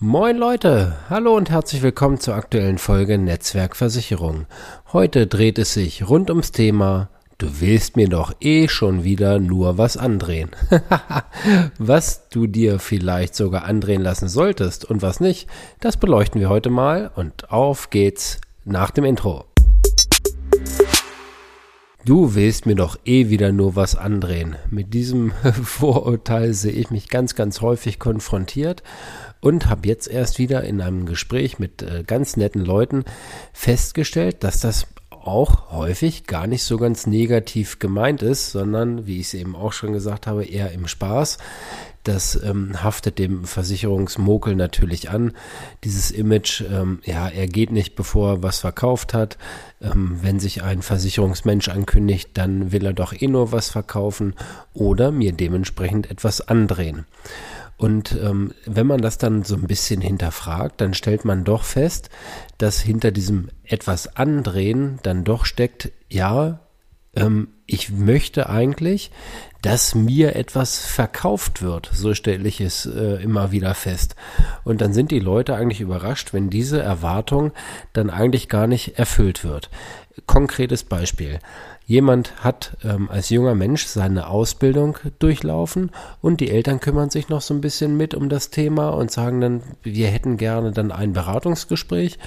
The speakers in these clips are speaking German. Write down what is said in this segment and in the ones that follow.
Moin Leute, hallo und herzlich willkommen zur aktuellen Folge Netzwerkversicherung. Heute dreht es sich rund ums Thema Du willst mir doch eh schon wieder nur was andrehen. was du dir vielleicht sogar andrehen lassen solltest und was nicht, das beleuchten wir heute mal und auf geht's nach dem Intro. Du willst mir doch eh wieder nur was andrehen. Mit diesem Vorurteil sehe ich mich ganz, ganz häufig konfrontiert und habe jetzt erst wieder in einem Gespräch mit äh, ganz netten Leuten festgestellt, dass das auch häufig gar nicht so ganz negativ gemeint ist, sondern, wie ich es eben auch schon gesagt habe, eher im Spaß. Das ähm, haftet dem Versicherungsmokel natürlich an. Dieses Image, ähm, ja, er geht nicht, bevor er was verkauft hat. Ähm, wenn sich ein Versicherungsmensch ankündigt, dann will er doch eh nur was verkaufen oder mir dementsprechend etwas andrehen. Und ähm, wenn man das dann so ein bisschen hinterfragt, dann stellt man doch fest, dass hinter diesem etwas andrehen dann doch steckt, ja, ähm, ich möchte eigentlich, dass mir etwas verkauft wird. So stelle ich es äh, immer wieder fest. Und dann sind die Leute eigentlich überrascht, wenn diese Erwartung dann eigentlich gar nicht erfüllt wird. Konkretes Beispiel. Jemand hat ähm, als junger Mensch seine Ausbildung durchlaufen und die Eltern kümmern sich noch so ein bisschen mit um das Thema und sagen dann, wir hätten gerne dann ein Beratungsgespräch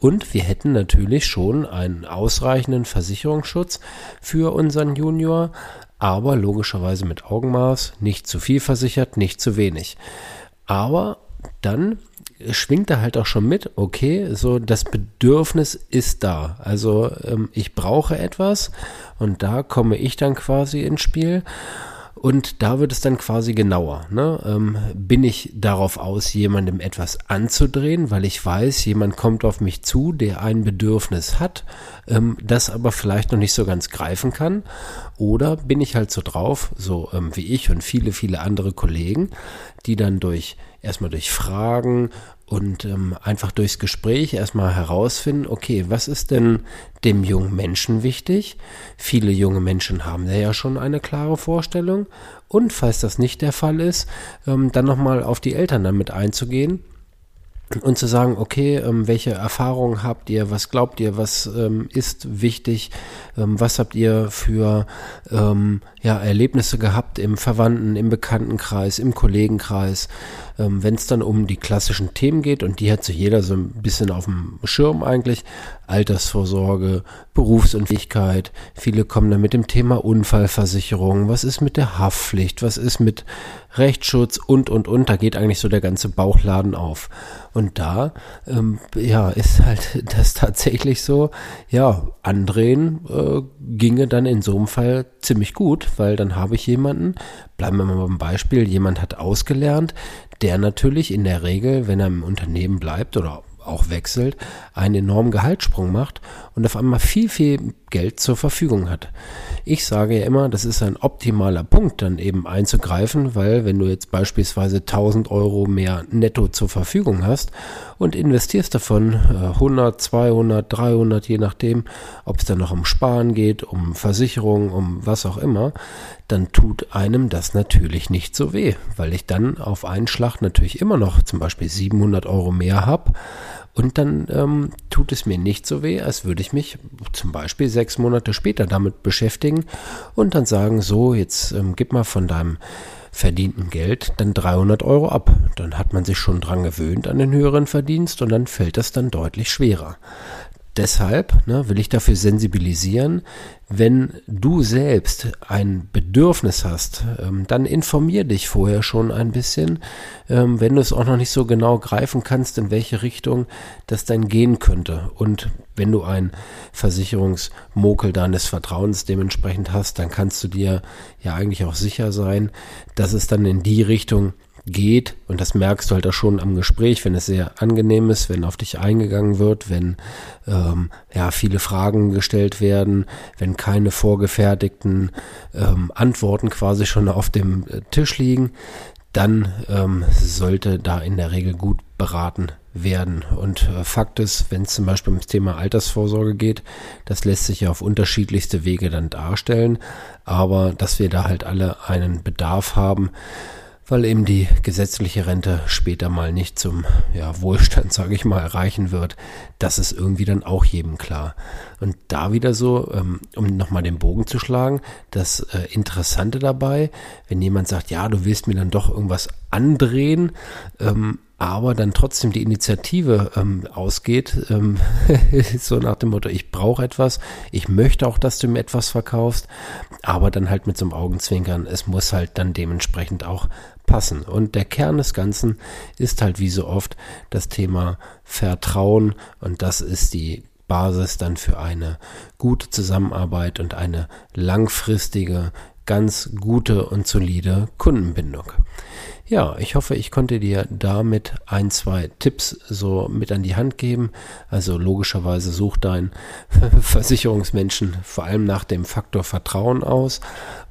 und wir hätten natürlich schon einen ausreichenden Versicherungsschutz für unseren Junior, aber logischerweise mit Augenmaß, nicht zu viel versichert, nicht zu wenig. Aber dann schwingt da halt auch schon mit, okay, so das Bedürfnis ist da. Also ähm, ich brauche etwas und da komme ich dann quasi ins Spiel. Und da wird es dann quasi genauer. Ne? Ähm, bin ich darauf aus, jemandem etwas anzudrehen, weil ich weiß, jemand kommt auf mich zu, der ein Bedürfnis hat, ähm, das aber vielleicht noch nicht so ganz greifen kann? Oder bin ich halt so drauf, so ähm, wie ich und viele, viele andere Kollegen, die dann durch erstmal durch Fragen und ähm, einfach durchs Gespräch erstmal herausfinden, okay, was ist denn dem jungen Menschen wichtig? Viele junge Menschen haben ja schon eine klare Vorstellung. Und falls das nicht der Fall ist, ähm, dann nochmal auf die Eltern damit einzugehen und zu sagen, okay, ähm, welche Erfahrungen habt ihr, was glaubt ihr, was ähm, ist wichtig, ähm, was habt ihr für ja, Erlebnisse gehabt im Verwandten, im Bekanntenkreis, im Kollegenkreis, ähm, wenn es dann um die klassischen Themen geht und die hat sich jeder so ein bisschen auf dem Schirm eigentlich, Altersvorsorge, Berufsunfähigkeit, viele kommen dann mit dem Thema Unfallversicherung, was ist mit der Haftpflicht, was ist mit Rechtsschutz? Und, und, und, da geht eigentlich so der ganze Bauchladen auf. Und da, ähm, ja, ist halt das tatsächlich so, ja, andrehen äh, ginge dann in so einem Fall ziemlich gut, weil dann habe ich jemanden, bleiben wir mal beim Beispiel, jemand hat ausgelernt, der natürlich in der Regel, wenn er im Unternehmen bleibt oder auch wechselt, einen enormen Gehaltssprung macht und auf einmal viel, viel Geld zur Verfügung hat. Ich sage ja immer, das ist ein optimaler Punkt, dann eben einzugreifen, weil wenn du jetzt beispielsweise 1000 Euro mehr netto zur Verfügung hast und investierst davon 100, 200, 300, je nachdem, ob es dann noch um Sparen geht, um Versicherung, um was auch immer, dann tut einem das natürlich nicht so weh, weil ich dann auf einen Schlag natürlich immer noch zum Beispiel 700 Euro mehr habe und dann ähm, tut es mir nicht so weh, als würde ich mich zum Beispiel sechs Monate später damit beschäftigen und dann sagen, so, jetzt ähm, gib mal von deinem verdienten Geld dann 300 Euro ab. Dann hat man sich schon dran gewöhnt an den höheren Verdienst und dann fällt das dann deutlich schwerer. Deshalb ne, will ich dafür sensibilisieren, wenn du selbst ein Bedürfnis hast, ähm, dann informier dich vorher schon ein bisschen, ähm, wenn du es auch noch nicht so genau greifen kannst, in welche Richtung das dann gehen könnte. Und wenn du ein Versicherungsmokel deines Vertrauens dementsprechend hast, dann kannst du dir ja eigentlich auch sicher sein, dass es dann in die Richtung geht, und das merkst du halt auch schon am Gespräch, wenn es sehr angenehm ist, wenn auf dich eingegangen wird, wenn ähm, ja viele Fragen gestellt werden, wenn keine vorgefertigten ähm, Antworten quasi schon auf dem äh, Tisch liegen, dann ähm, sollte da in der Regel gut beraten werden. Und äh, Fakt ist, wenn es zum Beispiel ums Thema Altersvorsorge geht, das lässt sich ja auf unterschiedlichste Wege dann darstellen, aber dass wir da halt alle einen Bedarf haben, weil eben die gesetzliche Rente später mal nicht zum ja, Wohlstand, sage ich mal, erreichen wird. Das ist irgendwie dann auch jedem klar. Und da wieder so, ähm, um nochmal den Bogen zu schlagen, das äh, Interessante dabei, wenn jemand sagt, ja, du willst mir dann doch irgendwas andrehen, ähm, aber dann trotzdem die Initiative ähm, ausgeht, ähm, so nach dem Motto, ich brauche etwas, ich möchte auch, dass du mir etwas verkaufst, aber dann halt mit so einem Augenzwinkern, es muss halt dann dementsprechend auch passen. Und der Kern des Ganzen ist halt wie so oft das Thema Vertrauen und das ist die Basis dann für eine gute Zusammenarbeit und eine langfristige, ganz gute und solide Kundenbindung. Ja, ich hoffe, ich konnte dir damit ein, zwei Tipps so mit an die Hand geben. Also logischerweise such deinen Versicherungsmenschen vor allem nach dem Faktor Vertrauen aus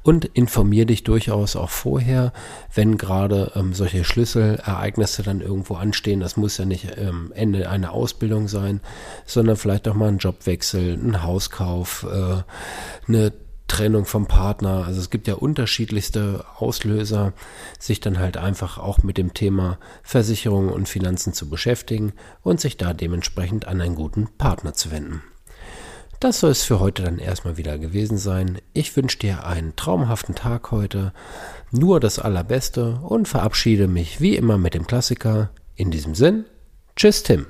und informier dich durchaus auch vorher, wenn gerade ähm, solche Schlüsselereignisse dann irgendwo anstehen. Das muss ja nicht ähm, Ende einer Ausbildung sein, sondern vielleicht auch mal ein Jobwechsel, ein Hauskauf, äh, eine Trennung vom Partner. Also es gibt ja unterschiedlichste Auslöser, sich dann halt einfach auch mit dem Thema Versicherung und Finanzen zu beschäftigen und sich da dementsprechend an einen guten Partner zu wenden. Das soll es für heute dann erstmal wieder gewesen sein. Ich wünsche dir einen traumhaften Tag heute, nur das Allerbeste und verabschiede mich wie immer mit dem Klassiker. In diesem Sinn, tschüss Tim.